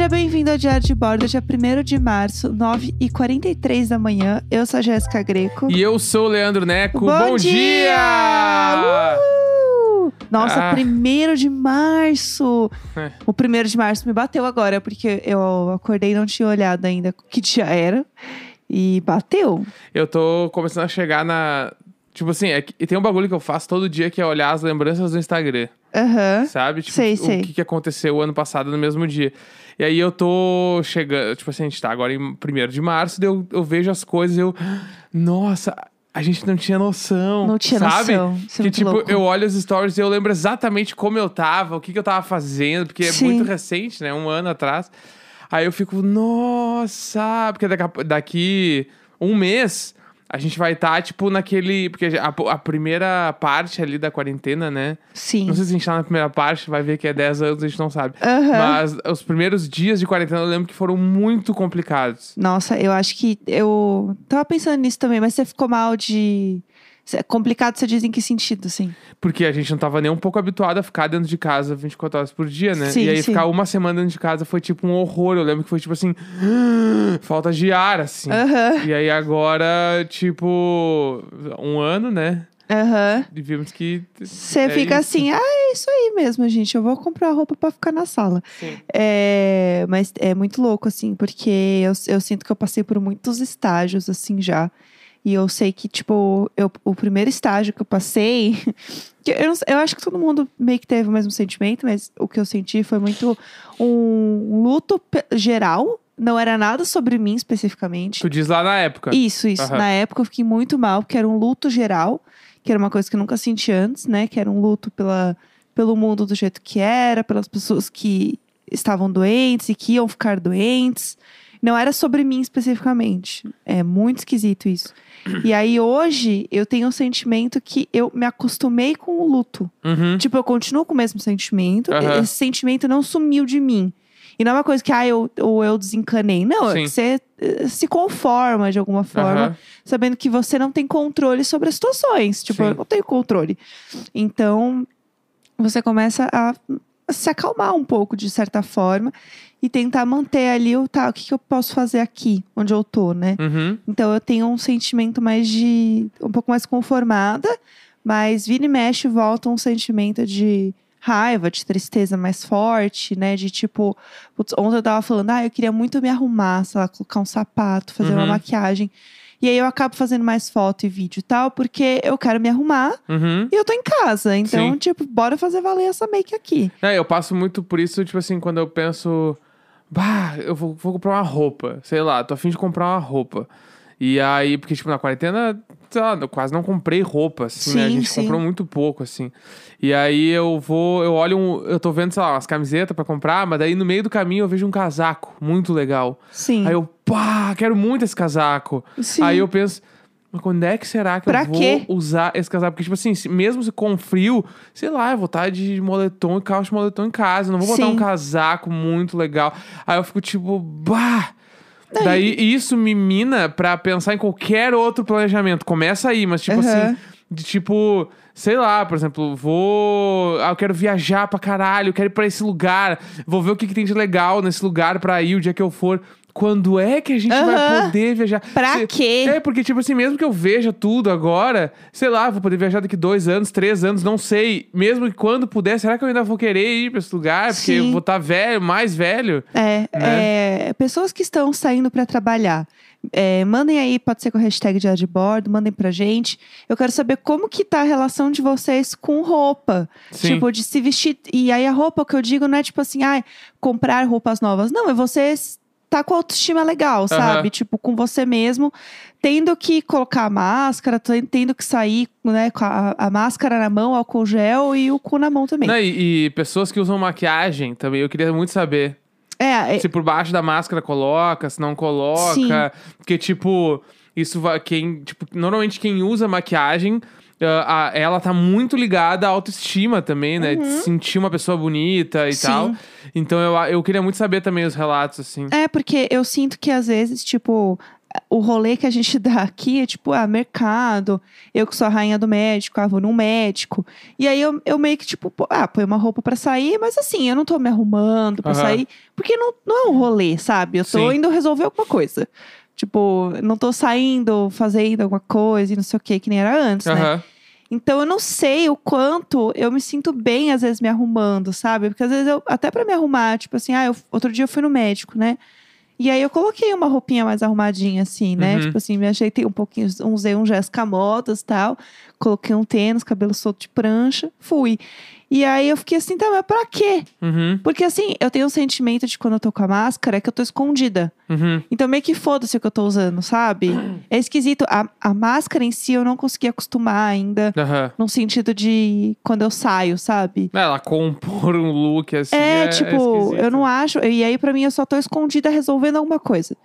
Seja bem-vindo ao Diário de Bordo, dia 1 de março, 9h43 da manhã. Eu sou a Jéssica Greco. E eu sou o Leandro Neco. Bom dia! Uhul! Nossa, Ah. 1 de março! É. O 1 de março me bateu agora, porque eu acordei e não tinha olhado ainda que dia era. E bateu. Eu tô começando a chegar na. Tipo assim, é que- e tem um bagulho que eu faço todo dia que é olhar as lembranças do Instagram, Aham. sabe? Tipo, Sei, o sei. que aconteceu o ano passado no mesmo dia. E aí eu tô chegando. Tipo assim, a gente tá agora em 1 de março, eu, eu vejo as coisas e eu. Nossa, a gente não tinha noção. Não tinha sabe? noção. Isso é Que tipo, louco. eu olho as stories e eu lembro exatamente como eu tava, o que, que eu tava fazendo, porque é Sim. muito recente, né? Um ano atrás. Aí eu fico, nossa, porque daqui, daqui um mês a gente vai estar, tipo, naquele. Porque a, a primeira parte ali da quarentena, né? Sim. Não sei se a gente tá na primeira parte, vai ver que é 10 anos, a gente não sabe. Aham. Mas os primeiros dias de quarentena eu lembro que foram muito complicados. Nossa, eu acho que eu tava pensando nisso também, mas você ficou mal de. É complicado, você diz em que sentido, assim? Porque a gente não tava nem um pouco habituado a ficar dentro de casa 24 horas por dia, né? Sim, e aí sim. ficar uma semana dentro de casa foi tipo um horror. Eu lembro que foi tipo assim. falta de ar, assim. Aham, E aí agora, tipo, um ano, né? aham. E vimos que. Você é fica isso. assim, ah, é isso aí mesmo, gente. Eu vou comprar roupa pra ficar na sala. Sim. É, mas é muito louco, assim, porque eu, eu sinto que eu passei por muitos estágios, assim, já. E eu sei que, tipo, eu, o primeiro estágio que eu passei. que eu, não eu acho que todo mundo meio que teve o mesmo sentimento, mas o que eu senti foi muito um luto geral. Não era nada sobre mim especificamente. Tu diz lá na época. Isso, isso. Aham. Na época eu fiquei muito mal, porque era um luto geral, que era uma coisa que eu nunca senti antes, né? Que era um luto pela, pelo mundo do jeito que era, pelas pessoas que estavam doentes e que iam ficar doentes. Não era sobre mim especificamente. É muito esquisito isso. E aí hoje eu tenho um sentimento que eu me acostumei com o luto. Uhum. Tipo, eu continuo com o mesmo sentimento. Aham. Esse sentimento não sumiu de mim. E não é uma coisa que, ah, eu, ou eu desencanei. Não, é Sim. você eh, se conforma de alguma forma, Aham. sabendo que você não tem controle sobre as situações. Tipo, Sim. eu não tenho controle. Então, você começa a se acalmar um pouco, de certa forma, e tentar manter ali o tá, o que, que eu posso fazer aqui, onde eu tô, né? Uhum. Então eu tenho um sentimento mais de. um pouco mais conformada, mas vira e mexe volta um sentimento de raiva, de tristeza mais forte, né? De tipo, putz, ontem eu tava falando, ah, eu queria muito me arrumar, sei lá, colocar um sapato, fazer uma Uhum. maquiagem. E aí eu acabo fazendo mais foto e vídeo e tal, porque eu quero me arrumar Uhum. e eu tô em casa. Então, Sim. tipo, bora fazer valer essa make aqui. É, eu passo muito por isso, tipo assim, quando eu penso. Bah, eu vou, vou comprar uma roupa. Sei lá, tô afim de comprar uma roupa. E aí, porque, tipo, na quarentena, sei lá, eu quase não comprei roupa, assim, né? A Sim, gente sim. comprou muito pouco, assim. E aí eu vou, eu olho um. Eu tô vendo, sei lá, umas camisetas pra comprar, mas daí no meio do caminho eu vejo um casaco muito legal. Sim. Aí eu, pá, quero muito esse casaco. Sim. Aí eu penso, mas quando é que será que Pra eu vou quê? usar esse casaco? Porque, tipo assim, mesmo se com frio, sei lá, eu vou estar de moletom e calça de moletom em casa. Não vou botar Sim. um casaco muito legal. Aí eu fico tipo, bah. Daí- Daí isso me mina pra pensar em qualquer outro planejamento. Começa aí, mas tipo Aham. assim, de tipo, sei lá, por exemplo, vou. Ah, eu quero viajar pra caralho, eu quero ir pra esse lugar, vou ver o que, que tem de legal nesse lugar pra ir o dia que eu for. Quando é que a gente vai Aham. poder viajar? Pra Se- quê? É, porque, tipo assim, mesmo que eu veja tudo agora, sei lá, vou poder viajar daqui dois anos, três anos, não sei. Mesmo que quando puder, será que eu ainda vou querer ir pra esse lugar? Porque Sim. eu vou estar velho, mais velho. É, Né? é, pessoas que estão saindo para trabalhar. é, mandem aí, pode ser com a hashtag diário de bordo, mandem pra gente. Eu quero saber como que tá a relação de vocês com roupa. Sim. Tipo, de se vestir. E aí a roupa que eu digo não é tipo assim, ah, comprar roupas novas. Não, é você tá com a autoestima legal, sabe? Tipo, com você mesmo, tendo que colocar a máscara, ten- tendo que sair, né, com a, a máscara na mão, álcool gel e o cu na mão também. Não, e, e pessoas que usam maquiagem também, eu queria muito saber. É, é, Se por baixo da máscara coloca, se não coloca. Sim. Porque, tipo, isso vai. Quem, tipo, normalmente quem usa maquiagem. Ah, a- ela tá muito ligada à autoestima também, né? De se sentir uma pessoa bonita e Uhum. Sim. tal. Então eu, eu queria muito saber também os relatos, assim. É, porque eu sinto que às vezes, tipo, o rolê que a gente dá aqui é tipo, ah, mercado, eu que sou a rainha do médico, ah, vou num médico. E aí eu, eu meio que, tipo, pô, ah, põe uma roupa pra sair, mas assim, eu não tô me arrumando pra Aham. sair, porque não, não é um rolê, sabe? Eu tô Sim. indo resolver alguma coisa. Tipo, não tô saindo, fazendo alguma coisa e não sei o que, que nem era antes, né? Aham. Então eu não sei o quanto eu me sinto bem, às vezes, me arrumando, sabe? Porque às vezes eu, até pra me arrumar, tipo assim, ah, eu- outro dia eu fui no médico, né? E aí eu coloquei uma roupinha mais arrumadinha, assim, né? Uhum. Tipo assim, me ajeitei um pouquinho, usei um Jéssica Modas e tal. Coloquei um tênis, cabelo solto de prancha, fui. E aí eu fiquei assim, tá, mas pra quê? Uhum. Porque assim, eu tenho um sentimento de quando eu tô com a máscara, é que eu tô escondida. Uhum. Então meio que foda-se o que eu tô usando, sabe? É esquisito. A, a máscara em si eu não consegui acostumar ainda. Num sentido de quando eu saio, sabe? Ela compor um look assim. É, É, tipo, esquisito. eu não acho. E aí, pra mim, eu só tô escondida resolvendo alguma coisa.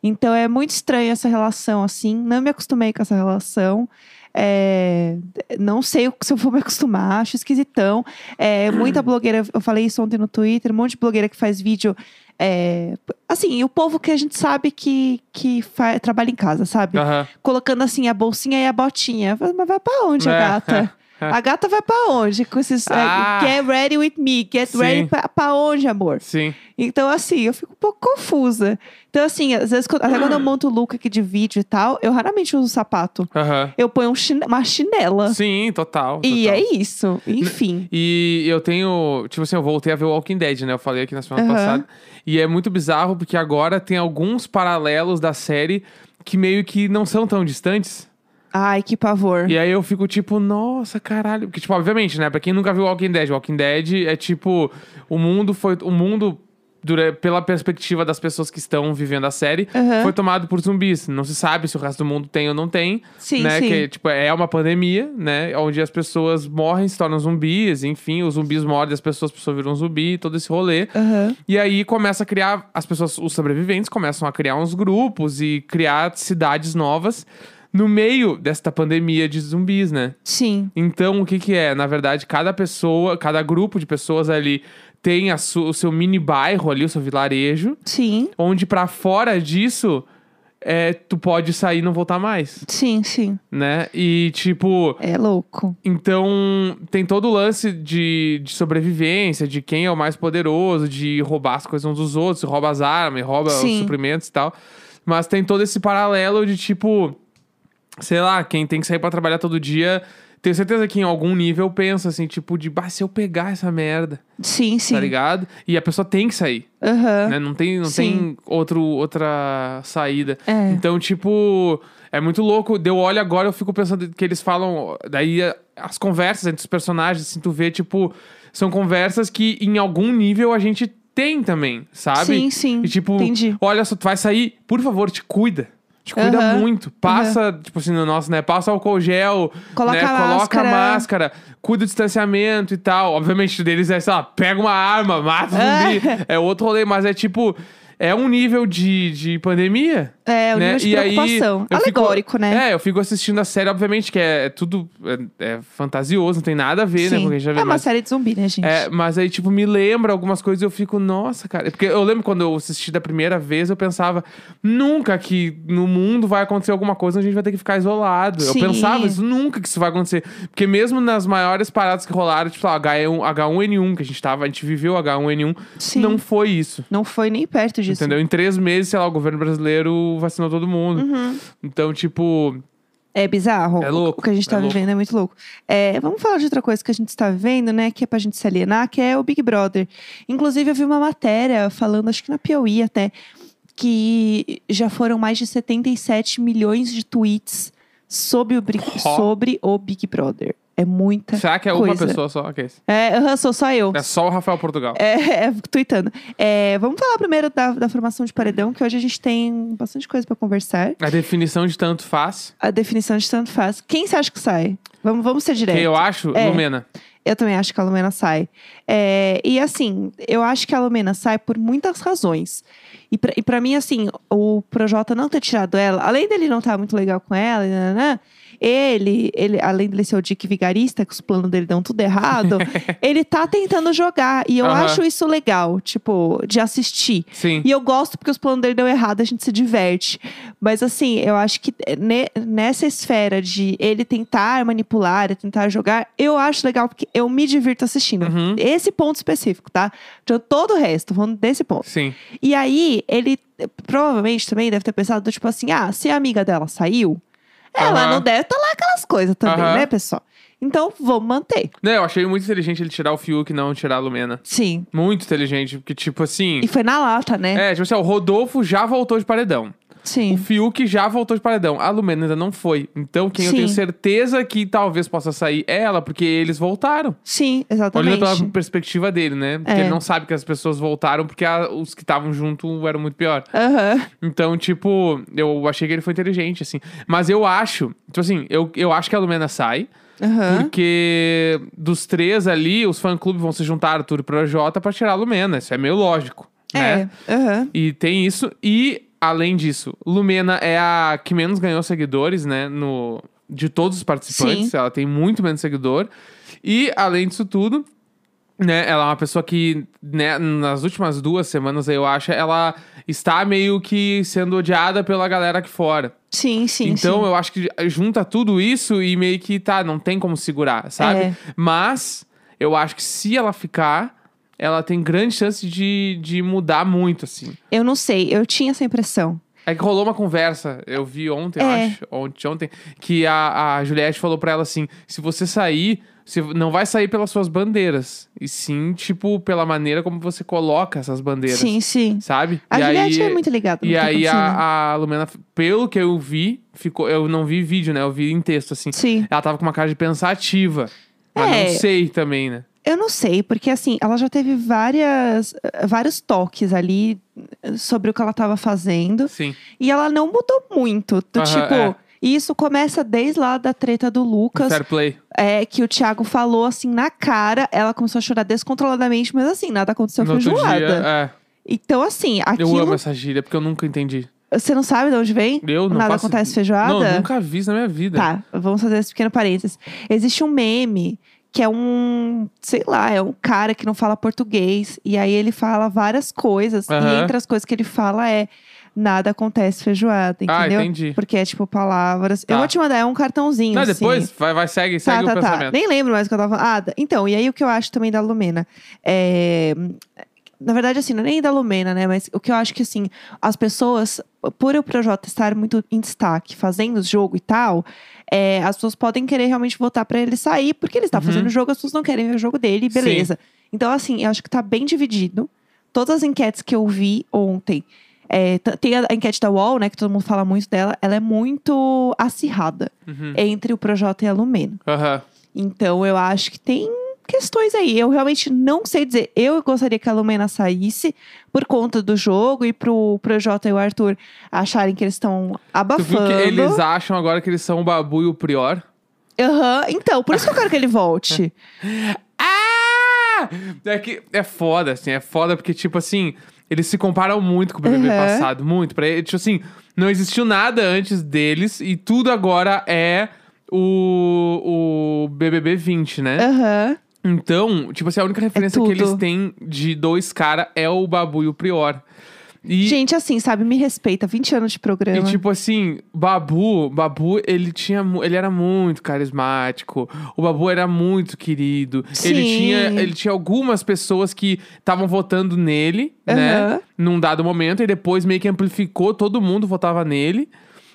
Então é muito estranha essa relação, assim. Não me acostumei com essa relação. É, não sei o- se eu vou me acostumar, acho esquisitão. É, muita blogueira, eu falei isso ontem no Twitter, um monte de blogueira que faz vídeo. é, assim, o povo que a gente sabe que, que fa- trabalha em casa, sabe? Aham. Colocando assim a bolsinha e a botinha. Mas vai pra onde a É. gata? A gata vai pra onde? Com esses. é, Ah. get ready with me. Get Sim. ready pra, pra onde, amor? Sim. Então, assim, eu fico um pouco confusa. Então, assim, às vezes, até quando eu monto o look aqui de vídeo e tal, eu raramente uso sapato. Eu ponho um chine- uma chinela. Sim, total. E total. é isso. Enfim. E eu tenho, tipo assim, eu voltei a ver o Walking Dead, né? Eu falei aqui na semana passada. E é muito bizarro porque agora tem alguns paralelos da série que meio que não são tão distantes. Ai, que pavor. E aí eu fico tipo, nossa, caralho. Porque, tipo, obviamente, né? Pra quem nunca viu Walking Dead, Walking Dead é tipo, o mundo foi. O mundo. Pela perspectiva das pessoas que estão vivendo a série, Aham. foi tomado por zumbis. Não se sabe se o resto do mundo tem ou não tem. Sim, né? sim. Que tipo, é uma pandemia, né? Onde as pessoas morrem, se tornam zumbis, enfim, os zumbis mordem as pessoas, as pessoas viram zumbi, todo esse rolê. Aham. E aí começa a criar, as pessoas, os sobreviventes começam a criar uns grupos e criar cidades novas no meio desta pandemia de zumbis, né? Sim. Então, o que que é? Na verdade, cada pessoa, cada grupo de pessoas ali tem o seu mini bairro ali, o seu vilarejo, Sim. onde pra fora disso, é, tu pode sair e não voltar mais, Sim, sim. né? E, tipo, É louco. então, tem todo o lance de, de sobrevivência, de quem é o mais poderoso, de roubar as coisas uns dos outros, rouba as armas, rouba Sim. os suprimentos e tal. Mas tem todo esse paralelo de tipo, sei lá, quem tem que sair pra trabalhar todo dia. Tenho certeza que em algum nível pensa assim, tipo, de bah, se eu pegar essa merda, Sim, sim. tá ligado? E a pessoa tem que sair, Aham. né? Não tem, não Sim. tem outro, outra saída. É. Então, tipo, é muito louco. Deu olho agora, eu fico pensando que eles falam. Daí a- as conversas entre os personagens, assim, tu vê, tipo, são conversas que em algum nível a gente tem também, sabe? Sim, sim. E tipo, Entendi. olha só, tu vai sair, por favor, te cuida. Te cuida Aham. muito. Passa, tipo assim, no nosso, né? Passa álcool gel, Coloca né? a Coloca a máscara. máscara, cuida do distanciamento e tal. Obviamente, deles é, sei lá, pega uma arma, mata o zumbi. é outro rolê, mas é tipo. É um nível de, de pandemia. É, o né? nível de E aí, preocupação. fico- Alegórico, né? É, eu fico assistindo a série, obviamente, que é, é tudo é, é fantasioso, não tem nada a ver, né? Sim. Porque a gente já vê é uma mais- série de zumbi, né, gente? é, mas aí, tipo, me lembra algumas coisas e eu fico, nossa, cara. Porque eu lembro quando eu assisti da primeira vez, eu pensava, nunca que no mundo vai acontecer alguma coisa, a gente vai ter que ficar isolado. Sim. Eu pensava isso, nunca que isso vai acontecer. Porque mesmo nas maiores paradas que rolaram, tipo, lá, H1, H1N1, que a gente tava, a gente viveu H1N1, Sim. não foi isso. Não foi nem perto disso. Entendeu? Em três meses, sei lá, o governo brasileiro vacinou todo mundo. Uhum. Então, tipo, É bizarro. É louco, O que a gente tá é vivendo é muito louco. É, vamos falar de outra coisa que a gente está vivendo, né? Que é pra gente se alienar, que é o Big Brother. Inclusive, eu vi uma matéria falando, acho que na Piauí até, que já foram mais de 77 milhões de tweets sobre o, sobre o Big Brother. É muita será que é uma coisa. pessoa só? que é aham, sou só eu. É só o Rafael Portugal. É, é, tweetando. É, vamos falar primeiro da, da formação de paredão, que hoje a gente tem bastante coisa pra conversar. A definição de tanto faz. A definição de tanto faz. Quem você acha que sai? Vamos, vamos ser direto. Que eu acho, É. Lumena. Eu também acho que a Lumena sai. É, e assim, eu acho que a Lumena sai por muitas razões. E pra, e pra mim, assim, o Projota não ter tirado ela, além dele não estar muito legal com ela, né, né, ele, ele, além de ser o Dick vigarista, que os planos dele dão tudo errado, ele tá tentando jogar. E eu Aham. acho isso legal, tipo, de assistir. Sim. E eu gosto porque os planos dele deu errado, a gente se diverte. Mas assim, eu acho que ne- nessa esfera de ele tentar manipular, e tentar jogar, eu acho legal porque eu me divirto assistindo. Uhum. Esse ponto específico, tá? De todo o resto, falando desse ponto. Sim. E aí, ele provavelmente também deve ter pensado, tipo assim, ah, se a amiga dela saiu, ela Aham. não deve estar lá aquelas coisas também, Aham. né, pessoal? Então, vamos manter. Não, eu achei muito inteligente ele tirar o Fiuk e não tirar a Lumena. Sim. Muito inteligente, porque, tipo assim. E foi na lata, né? É, tipo assim, ó, o Rodolfo já voltou de paredão. O Sim. Fiuk já voltou de paredão. A Lumena ainda não foi. Então, quem eu Sim. tenho certeza que talvez possa sair é ela, porque eles voltaram. Sim, exatamente. Olhando pela perspectiva dele, né? Porque É. ele não sabe que as pessoas voltaram porque a- os que estavam junto eram muito pior. Aham. Então, tipo, eu achei que ele foi inteligente, assim. Mas eu acho, tipo assim, eu, eu acho que a Lumena sai. Aham. Porque dos três ali, os fã-clubes vão se juntar, Arthur e Projota, pra tirar a Lumena. Isso é meio lógico, né? É. Aham. E tem isso. E, além disso, Lumena é a que menos ganhou seguidores, né? No, de todos os participantes. Sim. Ela tem muito menos seguidor. E, além disso tudo, né? Ela é uma pessoa que, né, nas últimas duas semanas, eu acho, ela está meio que sendo odiada pela galera aqui fora. Sim, sim, então, sim. eu acho que junta tudo isso e meio que tá, não tem como segurar, sabe? É. Mas eu acho que se ela ficar, ela tem grande chance de, de mudar muito, assim. Eu não sei, eu tinha essa impressão. É que rolou uma conversa, eu vi ontem, eu É. acho, ontem, ontem, que a, a Juliette falou pra ela assim: se você sair, você não vai sair pelas suas bandeiras, e sim, tipo, pela maneira como você coloca essas bandeiras. Sim, sim. Sabe? A e Juliette aí, é muito ligada E aí a, a Lumena, pelo que eu vi, ficou. Eu não vi vídeo, né? Eu vi em texto, assim. Sim. Ela tava com uma cara de pensativa. Mas É. não sei também, né? Eu não sei, porque assim, ela já teve várias, vários toques ali sobre o que ela tava fazendo. Sim. E ela não mudou muito. Do tipo, é. e isso começa desde lá da treta do Lucas. Fair play. É, que o Thiago falou assim na cara, ela começou a chorar descontroladamente, mas assim, nada aconteceu No feijoada. dia, é. Então, assim, Eu aquilo. amo essa gíria, porque eu nunca entendi. Você não sabe de onde vem? Eu não Nada faço- acontece feijoada? Não, nunca vi isso na minha vida. Tá, vamos fazer esse pequeno parênteses. Existe um meme que é um, sei lá, é um cara que não fala português. E aí ele fala várias coisas. E Aham. entre as coisas que ele fala é nada acontece feijoada, Ah, entendeu? entendi. Porque é tipo palavras. Tá. Eu vou te mandar, é um cartãozinho. Não, assim. depois, vai, vai, segue, Tá, segue tá, o tá. pensamento. Nem lembro mais o que eu tava falando. Ah, então, e aí o que eu acho também da Lumena é. Na verdade, assim, não é nem da Lumena, né? Mas o que eu acho que, assim, as pessoas, por o Projota estar muito em destaque, fazendo o jogo e tal, é, as pessoas podem querer realmente votar pra ele sair, porque ele está Uhum. fazendo o jogo, as pessoas não querem ver o jogo dele, Sim. beleza. Então, assim, eu acho que tá bem dividido. Todas as enquetes que eu vi ontem. é, tem a enquete da UOL, né? Que todo mundo fala muito dela. Ela é muito acirrada Uhum. entre o Projota e a Lumena. Aham. Então eu acho que tem questões aí. Eu realmente não sei dizer. Eu gostaria que a Lumena saísse por conta do jogo e pro Projota e o Arthur acharem que eles estão abafando. que eles acham agora que eles são o Babu e o Prior? Aham, então, por isso que eu quero que ele volte. Ah! É que é foda, assim, é foda porque, tipo assim, eles se comparam muito com o BBB Uhum. passado, muito. Pra, ele, tipo assim, não existiu nada antes deles e tudo agora é o, o BBB 20, né? Aham. Então, tipo assim, a única referência que É tudo. eles têm de dois caras é o Babu e o Prior. E, Gente, assim, sabe, me respeita. 20 anos de programa. E tipo assim, Babu, Babu, ele tinha, ele era muito carismático. O Babu era muito querido. Ele Sim. tinha, ele tinha algumas pessoas que estavam votando nele, né? Aham. Num dado momento e depois meio que amplificou, todo mundo votava nele.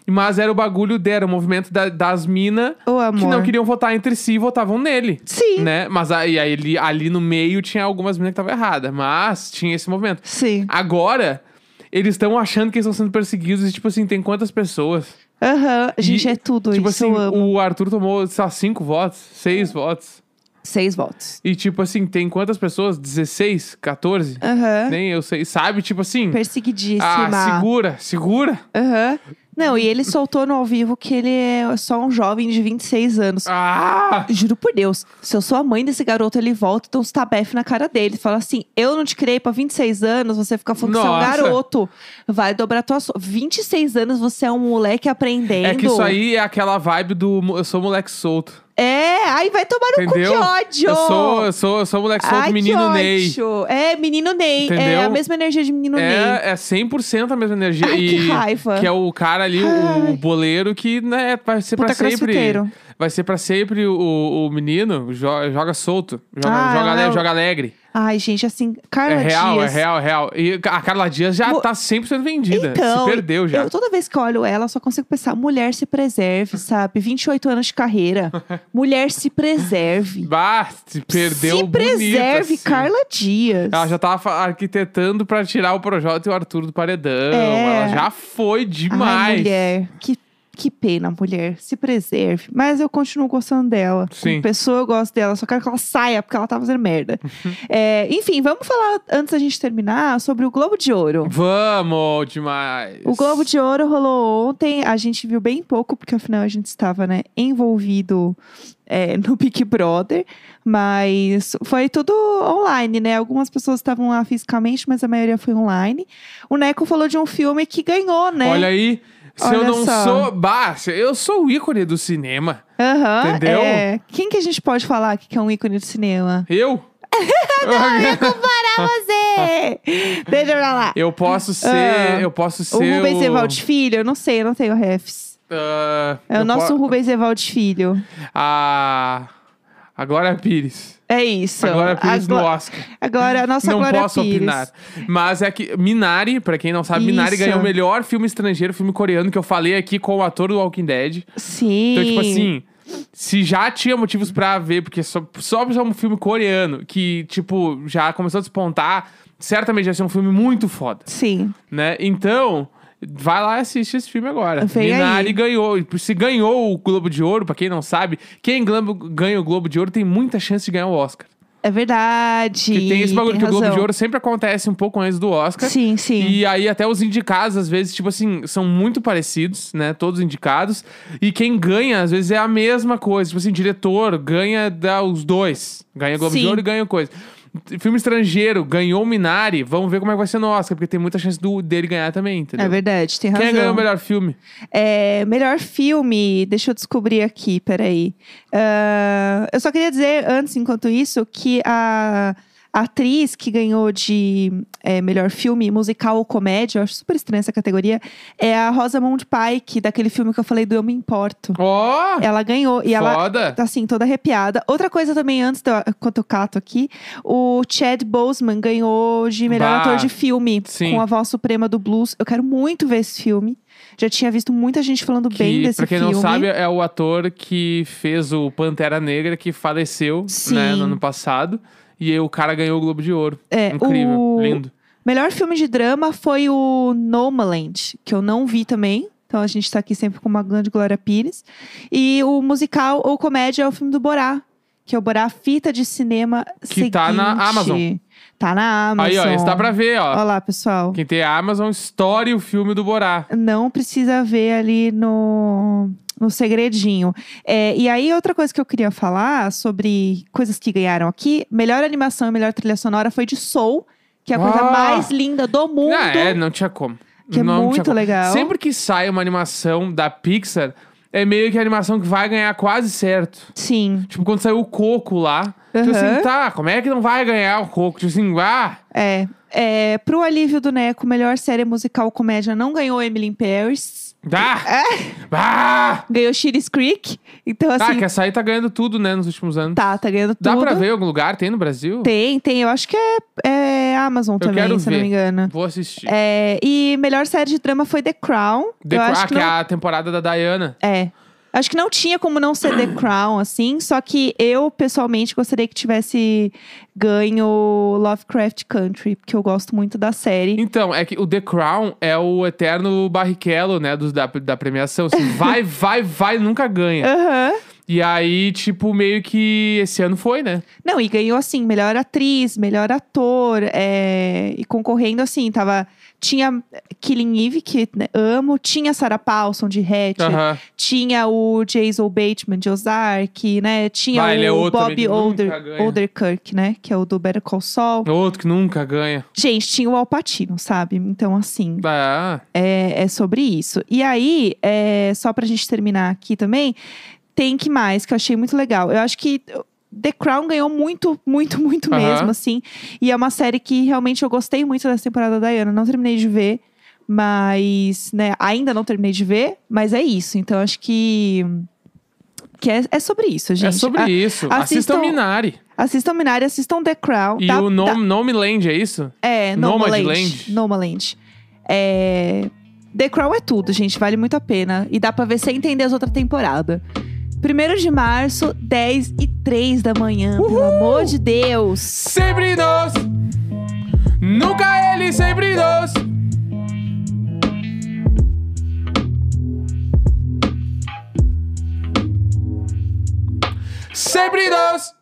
Mas era o bagulho dele, era o movimento da- das minas amor. que não queriam votar entre si e votavam nele. Sim. Né? Mas aí, aí ali, ali no meio tinha algumas minas que estavam erradas. Mas tinha esse movimento. Sim. Agora, eles estão achando que eles estão sendo perseguidos e, tipo assim, tem quantas pessoas? Aham. Gente, E, é tudo tipo isso. assim, eu amo. o Arthur tomou, sei lá, cinco votos, seis votos. Seis votos. E, tipo assim, tem quantas pessoas? 16? 14? Aham. Nem eu sei. Sabe? Tipo assim. Perseguidíssima. Ah, segura, segura. Aham. Não, e ele soltou no ao vivo que ele é só um jovem de 26 anos. Ah! Juro por Deus, se eu sou a mãe desse garoto, ele volta e dá uns tabef na cara dele. Fala assim: eu não te criei pra 26 anos, você fica falando que você é um Nossa. garoto. Vai dobrar tua. So 26 anos, você é um moleque aprendendo. É que isso aí é aquela vibe do eu sou moleque solto. É, aí vai tomar no Entendeu? cu, que ódio! Eu sou, eu sou, eu sou moleque solto, Ai, menino que Ney. É, menino Ney. É Entendeu? a mesma energia de menino Ney. É, é 100% a mesma energia. Ai, e que raiva. Que é o cara ali, o, o boleiro, que né, vai ser pra Puta sempre. crossfiteiro. Vai ser pra sempre o, o menino, jo- joga solto, joga, Ah, joga, ela ale- é o- joga alegre. Ai, gente, assim, Carla É real, Dias. é real, é real. E a Carla Dias já Mo- tá 100% vendida. Então, Se perdeu já. Eu, toda vez que eu olho ela, só consigo pensar: mulher se preserve, sabe? 28 anos de carreira. mulher se preserve. Se perdeu se preserve, assim. Carla Dias. Ela já tava arquitetando pra tirar o Projota e o Arthur do paredão. É. Ela já foi demais. Ai, mulher, que, que pena, mulher. Se preserve. Mas eu continuo gostando dela. Sim. Como pessoa, eu gosto dela. Só quero que ela saia, porque ela tá fazendo merda. É, enfim, vamos falar, antes da gente terminar, sobre o Globo de Ouro. Vamos demais. O Globo de Ouro rolou ontem. A gente viu bem pouco, porque afinal a gente estava, né, envolvido é, no Big Brother. Mas foi tudo online, né? Algumas pessoas estavam lá fisicamente, mas a maioria foi online. O Neco falou de um filme que ganhou, né? Olha aí. Se eu Olha não só. sou. Se- eu sou o ícone do cinema. Aham, Entendeu? é. Quem que a gente pode falar que é um ícone do cinema? Eu? Para você! Deixa pra lá. eu posso ser. Ah. eu posso O ser. Rubens Evald Filho? Eu não sei, eu não tenho refs. Ah, É o eu nosso po- Rubens Evald Filho. A. A Glória Pires. É isso. A Glória Pires no Oscar. Agora, a nossa não Glória posso Pires. opinar. Mas é que Minari, pra quem não sabe, Minari Isso. ganhou o melhor filme estrangeiro, filme coreano, que eu falei aqui com o ator do Walking Dead. Sim. Então, tipo assim, se já tinha motivos pra ver, porque só, só ser um filme coreano, que, tipo, já começou a despontar, certamente vai ser um filme muito foda, Sim. né? Então, vai lá e assiste esse filme agora. Vem Minari aí. ganhou. Se ganhou o Globo de Ouro, pra quem não sabe, quem ganha o Globo de Ouro tem muita chance de ganhar o Oscar. É verdade. Que tem esse bagulho que o Globo de razão. Ouro sempre acontece um pouco antes do Oscar. Sim, sim. E aí até os indicados, às vezes, tipo assim, são muito parecidos, né? Todos indicados. E quem ganha, às vezes, é a mesma coisa. Tipo assim, diretor ganha da, os dois. Ganha Globo de Sim. Ouro e ganha coisa. Filme estrangeiro, ganhou o Minari. Vamos ver como é que vai ser no Oscar, porque tem muita chance do, dele ganhar também, entendeu? É verdade, tem Quem razão. ganhou o melhor filme? É, melhor filme, deixa eu descobrir aqui, peraí. Ah, eu só queria dizer, antes, enquanto isso, que a, a atriz que ganhou de é, melhor filme musical ou comédia, eu acho super estranha essa categoria, é a Rosamund Pike, daquele filme que eu falei do Eu Me Importo. Ó! Ela ganhou e ela foda! tá assim, toda arrepiada. Outra coisa também, antes, do, enquanto eu cato aqui, o Chad Boseman ganhou de melhor Bah, ator de filme sim. com a voz suprema do blues. Eu quero muito ver esse filme. Já tinha visto muita gente falando bem Que, desse pra quem filme. não sabe, é o ator que fez o Pantera Negra, que faleceu né, no ano passado. E o cara ganhou o Globo de Ouro. É, Incrível, o- lindo. Melhor filme de drama foi o Nomaland, que eu não vi também. Então a gente tá aqui sempre com uma grande Glória Pires. E o musical ou comédia é o filme do Borá, que é o Borá Fita de Cinema Que tá na seguinte. Amazon. Tá na Amazon. Aí, ó, esse dá pra ver, ó. Olha lá, pessoal. Quem tem a Amazon, story o filme do Borá. Não precisa ver ali no, no segredinho. É, e aí, outra coisa que eu queria falar sobre coisas que ganharam aqui: melhor animação e melhor trilha sonora foi de Soul, que é a coisa Ah! mais linda do mundo. Ah, é, não tinha como. Que é não muito legal. Sempre que sai uma animação da Pixar, é meio que a animação que vai ganhar quase certo. Sim, Tipo, quando saiu o Coco lá. Tipo Aham. assim, tá, como é que não vai ganhar o Coco? Tipo assim, ah, é. é. Pro alívio do Neco, melhor série musical comédia não ganhou Emily in Paris. dá! É. Ah! Ganhou Shitty's Creek. Então, Ah, assim, que essa aí tá ganhando tudo, né, nos últimos anos. tá, tá ganhando tudo. Dá pra ver em algum lugar? Tem no Brasil? Tem, tem. Eu acho que é, é Amazon também, quero se eu não ver. me engano. Vou assistir. É, e melhor série de drama foi The Crown. The eu acho ah, que, que não... é a temporada da Diana. É. Acho que não tinha como não ser The Crown, assim. Só que eu, pessoalmente, gostaria que tivesse ganho Lovecraft Country, porque eu gosto muito da série. Então, é que o The Crown é o eterno barrichello, né, dos, da, da premiação. Assim, vai, vai, vai, nunca ganha. Aham. E aí, tipo, meio que esse ano foi, né? Não, e ganhou assim, melhor atriz, melhor ator, é, e concorrendo assim, tava. Tinha Killing Eve, que né, amo, tinha Sarah Paulson de Hatchet, Aham. tinha o Jason Bateman de Ozark, né? Tinha Vai, é o outro também Bob Older, ganha. Olderkirk, né? Que é o do Better Call Saul. Outro que nunca ganha. Gente, tinha o Alpatino, sabe? Então, assim, Ah, é, é sobre isso. E aí, é, só pra gente terminar aqui também, tem que mais, que eu achei muito legal. Eu acho que The Crown ganhou muito, muito, muito mesmo, assim. E é uma série que realmente eu gostei muito dessa temporada da Diana. Não terminei de ver, mas, né, ainda não terminei de ver, mas é isso. Então, acho que. Que é, é sobre isso, gente. é sobre A- isso. assistam- Assistam Minari. Assistam Minari, assistam The Crown. E Dá- o dá- Nom Nomeland, é isso? é, Nomadland. Nomadland. Nomadland. É... The Crown é tudo, gente. Vale muito a pena. E dá pra ver sem entender as outras temporadas. 1 de março, 10 e 3 da manhã. Pelo amor de Deus. Sempre nós. Nunca ele, sempre nós. Sempre nós.